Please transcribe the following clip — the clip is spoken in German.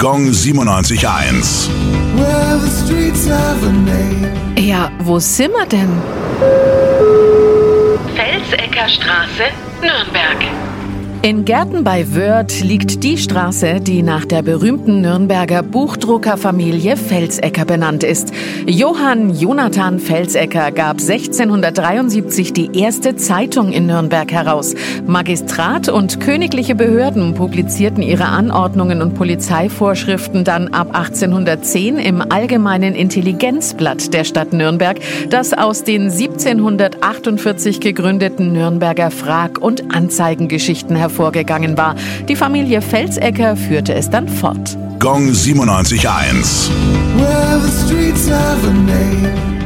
Gong 97.1. Well, the streets have a name. Ja, wo sind wir denn? Felsecker Straße, Nürnberg. In Gärten bei Wörth liegt die Straße, die nach der berühmten Nürnberger Buchdruckerfamilie Felsecker benannt ist. Johann Jonathan Felsecker gab 1673 die erste Zeitung in Nürnberg heraus. Magistrat und königliche Behörden publizierten ihre Anordnungen und Polizeivorschriften dann ab 1810 im Allgemeinen Intelligenzblatt der Stadt Nürnberg, das aus den 1748 gegründeten Nürnberger Frag- und Anzeigengeschichten hervorgegangen war. Die Familie Felsecker führte es dann fort. Gong 97.1. Well,